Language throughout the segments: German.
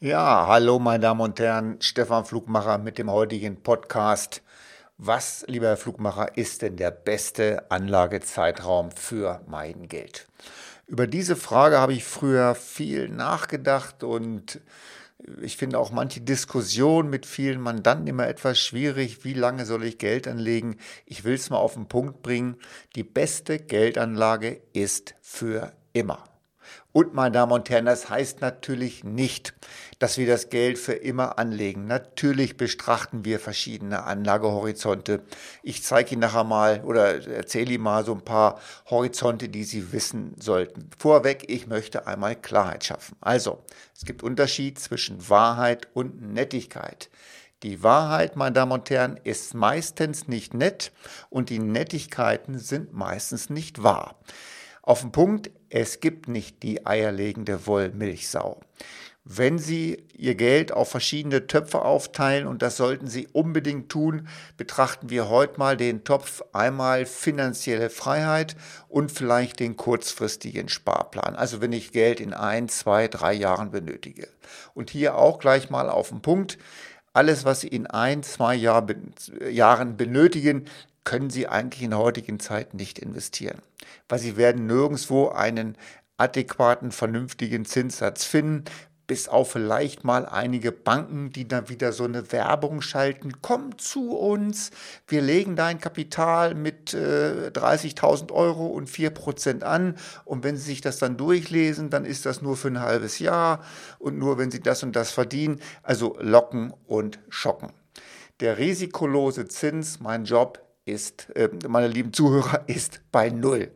Ja, hallo meine Damen und Herren, Stefan Flugmacher mit dem heutigen Podcast. Was, lieber Herr Flugmacher, ist denn der beste Anlagezeitraum für mein Geld? Über diese Frage habe ich früher viel nachgedacht und ich finde auch manche Diskussion mit vielen Mandanten immer etwas schwierig. Wie lange soll ich Geld anlegen? Ich will es mal auf den Punkt bringen. Die beste Geldanlage ist für immer. Und meine Damen und Herren, das heißt natürlich nicht, dass wir das Geld für immer anlegen. Natürlich betrachten wir verschiedene Anlagehorizonte. Ich zeige Ihnen nachher mal oder erzähle Ihnen mal so ein paar Horizonte, die Sie wissen sollten. Vorweg, ich möchte einmal Klarheit schaffen. Also, es gibt Unterschied zwischen Wahrheit und Nettigkeit. Die Wahrheit, meine Damen und Herren, ist meistens nicht nett und die Nettigkeiten sind meistens nicht wahr. Auf den Punkt, es gibt nicht die eierlegende Wollmilchsau. Wenn Sie Ihr Geld auf verschiedene Töpfe aufteilen, und das sollten Sie unbedingt tun, betrachten wir heute mal den Topf einmal finanzielle Freiheit und vielleicht den kurzfristigen Sparplan. Also wenn ich Geld in ein, zwei, drei Jahren benötige. Und hier auch gleich mal auf den Punkt. Alles, was Sie in ein, zwei Jahr, Jahren benötigen, können Sie eigentlich in der heutigen Zeit nicht investieren, weil Sie werden nirgendwo einen adäquaten, vernünftigen Zinssatz finden, bis auf vielleicht mal einige Banken, die dann wieder so eine Werbung schalten, komm zu uns, wir legen dein Kapital mit äh, 30.000 Euro und 4% an. Und wenn Sie sich das dann durchlesen, dann ist das nur für ein halbes Jahr und nur wenn Sie das und das verdienen, also locken und schocken. Der risikolose Zins, mein Job, ist, äh, meine lieben Zuhörer, ist bei Null.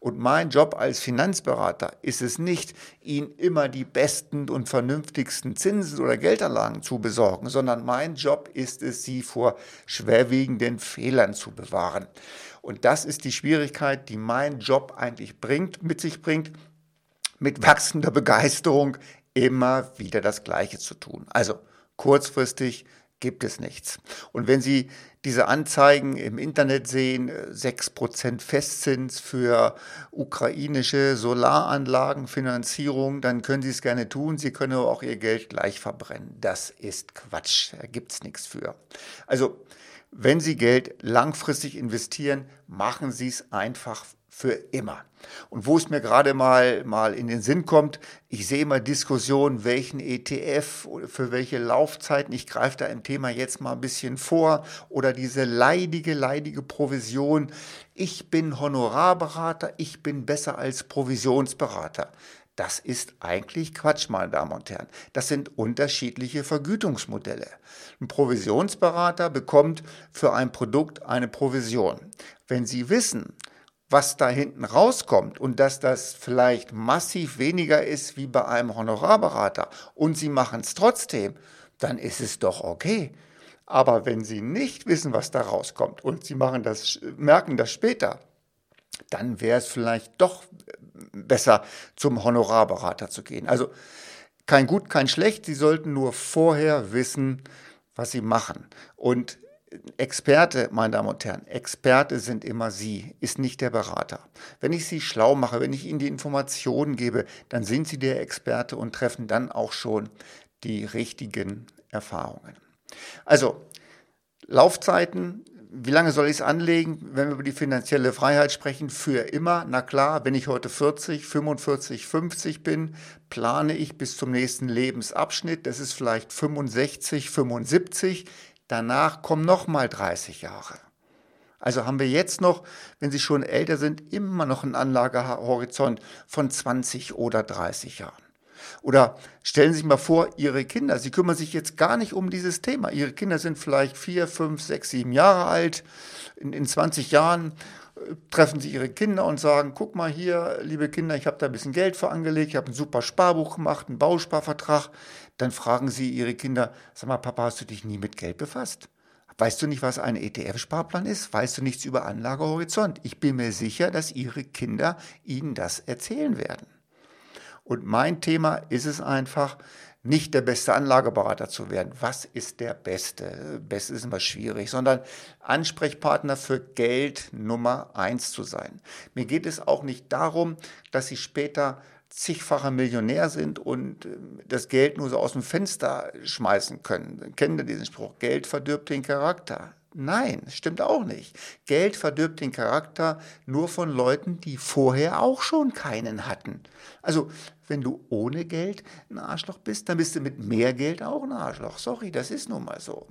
Und mein Job als Finanzberater ist es nicht, Ihnen immer die besten und vernünftigsten Zinsen oder Geldanlagen zu besorgen, sondern mein Job ist es, Sie vor schwerwiegenden Fehlern zu bewahren. Und das ist die Schwierigkeit, die mein Job eigentlich bringt, mit sich bringt, mit wachsender Begeisterung immer wieder das Gleiche zu tun. Also kurzfristig gibt es nichts. Und wenn Sie diese Anzeigen im Internet sehen, 6% Festzins für ukrainische Solaranlagenfinanzierung, dann können Sie es gerne tun. Sie können aber auch Ihr Geld gleich verbrennen. Das ist Quatsch. Da gibt es nichts für. Also, wenn Sie Geld langfristig investieren, machen Sie es einfach für immer. Und wo es mir gerade mal, mal in den Sinn kommt, ich sehe immer Diskussionen, welchen ETF für welche Laufzeiten, ich greife da im Thema jetzt mal ein bisschen vor, oder diese leidige, leidige Provision. Ich bin Honorarberater, ich bin besser als Provisionsberater. Das ist eigentlich Quatsch, meine Damen und Herren. Das sind unterschiedliche Vergütungsmodelle. Ein Provisionsberater bekommt für ein Produkt eine Provision. Wenn Sie wissen, was da hinten rauskommt und dass das vielleicht massiv weniger ist wie bei einem Honorarberater und Sie machen es trotzdem, dann ist es doch okay. Aber wenn Sie nicht wissen, was da rauskommt und Sie machen das, merken das später, dann wäre es vielleicht doch besser, zum Honorarberater zu gehen. Also kein Gut, kein Schlecht. Sie sollten nur vorher wissen, was Sie machen. Und Experte, meine Damen und Herren, Experte sind immer Sie, ist nicht der Berater. Wenn ich Sie schlau mache, wenn ich Ihnen die Informationen gebe, dann sind Sie der Experte und treffen dann auch schon die richtigen Erfahrungen. Also, Laufzeiten, wie lange soll ich es anlegen, wenn wir über die finanzielle Freiheit sprechen? Für immer, na klar, wenn ich heute 40, 45, 50 bin, plane ich bis zum nächsten Lebensabschnitt, das ist vielleicht 65, 75 Danach kommen nochmal 30 Jahre. Also haben wir jetzt noch, wenn Sie schon älter sind, immer noch einen Anlagehorizont von 20 oder 30 Jahren. Oder stellen Sie sich mal vor, Ihre Kinder, Sie kümmern sich jetzt gar nicht um dieses Thema. Ihre Kinder sind vielleicht vier, fünf, sechs, sieben Jahre alt. In, in 20 Jahren äh, treffen Sie Ihre Kinder und sagen, guck mal hier, liebe Kinder, ich habe da ein bisschen Geld für angelegt, ich habe ein super Sparbuch gemacht, einen Bausparvertrag dann fragen Sie Ihre Kinder, sag mal, Papa, hast du dich nie mit Geld befasst? Weißt du nicht, was ein ETF-Sparplan ist? Weißt du nichts über Anlagehorizont? Ich bin mir sicher, dass Ihre Kinder Ihnen das erzählen werden. Und mein Thema ist es einfach, nicht der beste Anlageberater zu werden. Was ist der Beste? Beste ist immer schwierig, sondern Ansprechpartner für Geld Nummer eins zu sein. Mir geht es auch nicht darum, dass Sie später zigfacher Millionär sind und ähm, das Geld nur so aus dem Fenster schmeißen können. Kennen Sie diesen Spruch? Geld verdirbt den Charakter. Nein, stimmt auch nicht. Geld verdirbt den Charakter nur von Leuten, die vorher auch schon keinen hatten. Also, wenn du ohne Geld ein Arschloch bist, dann bist du mit mehr Geld auch ein Arschloch. Sorry, das ist nun mal so.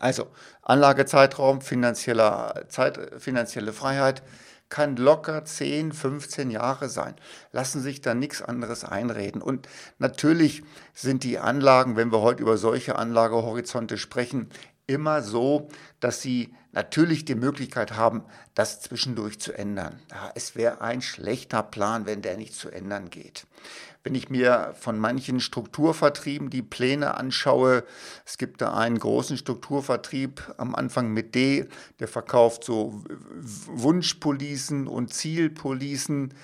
Also, Anlagezeitraum, finanzieller Zeit, finanzielle Freiheit kann locker 10, 15 Jahre sein. Lassen sich da nichts anderes einreden. Und natürlich sind die Anlagen, wenn wir heute über solche Anlagehorizonte sprechen, immer so, dass sie natürlich die Möglichkeit haben, das zwischendurch zu ändern. Ja, es wäre ein schlechter Plan, wenn der nicht zu ändern geht. Wenn ich mir von manchen Strukturvertrieben die Pläne anschaue, es gibt da einen großen Strukturvertrieb am Anfang mit D, der verkauft so Wunschpolicen und Zielpolicen.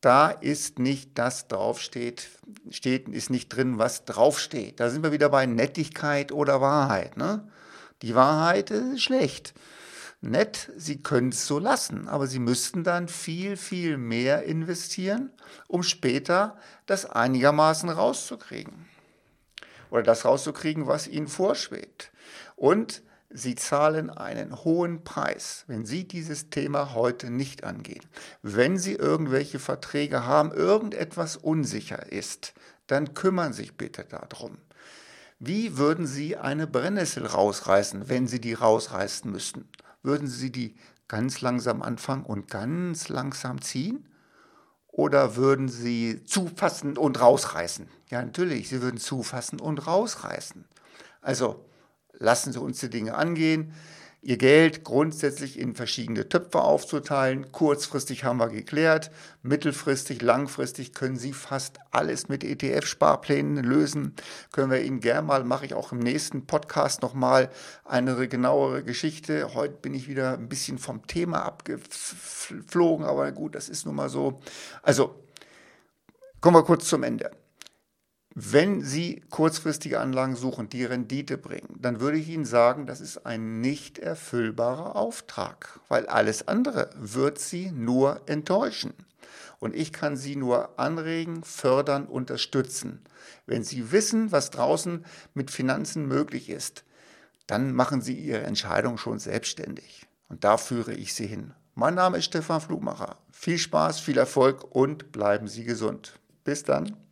Da ist nicht das draufsteht, steht, ist nicht drin, was draufsteht. Da sind wir wieder bei Nettigkeit oder Wahrheit. Ne? Die Wahrheit ist schlecht. Nett, Sie können es so lassen, aber Sie müssten dann viel, viel mehr investieren, um später das einigermaßen rauszukriegen. Oder das rauszukriegen, was Ihnen vorschwebt. Und Sie zahlen einen hohen Preis, wenn Sie dieses Thema heute nicht angehen. Wenn Sie irgendwelche Verträge haben, irgendetwas unsicher ist, dann kümmern Sie sich bitte darum. Wie würden Sie eine Brennnessel rausreißen, wenn Sie die rausreißen müssten? Würden Sie die ganz langsam anfangen und ganz langsam ziehen? Oder würden Sie zufassen und rausreißen? Ja, natürlich, Sie würden zufassen und rausreißen. Also lassen Sie uns die Dinge angehen ihr Geld grundsätzlich in verschiedene Töpfe aufzuteilen. Kurzfristig haben wir geklärt, mittelfristig, langfristig können Sie fast alles mit ETF-Sparplänen lösen. Können wir Ihnen gerne mal, mache ich auch im nächsten Podcast nochmal eine genauere Geschichte. Heute bin ich wieder ein bisschen vom Thema abgeflogen, aber gut, das ist nun mal so. Also, kommen wir kurz zum Ende. Wenn Sie kurzfristige Anlagen suchen, die Rendite bringen, dann würde ich Ihnen sagen, das ist ein nicht erfüllbarer Auftrag, weil alles andere wird Sie nur enttäuschen. Und ich kann Sie nur anregen, fördern, unterstützen. Wenn Sie wissen, was draußen mit Finanzen möglich ist, dann machen Sie Ihre Entscheidung schon selbstständig. Und da führe ich Sie hin. Mein Name ist Stefan Flugmacher. Viel Spaß, viel Erfolg und bleiben Sie gesund. Bis dann.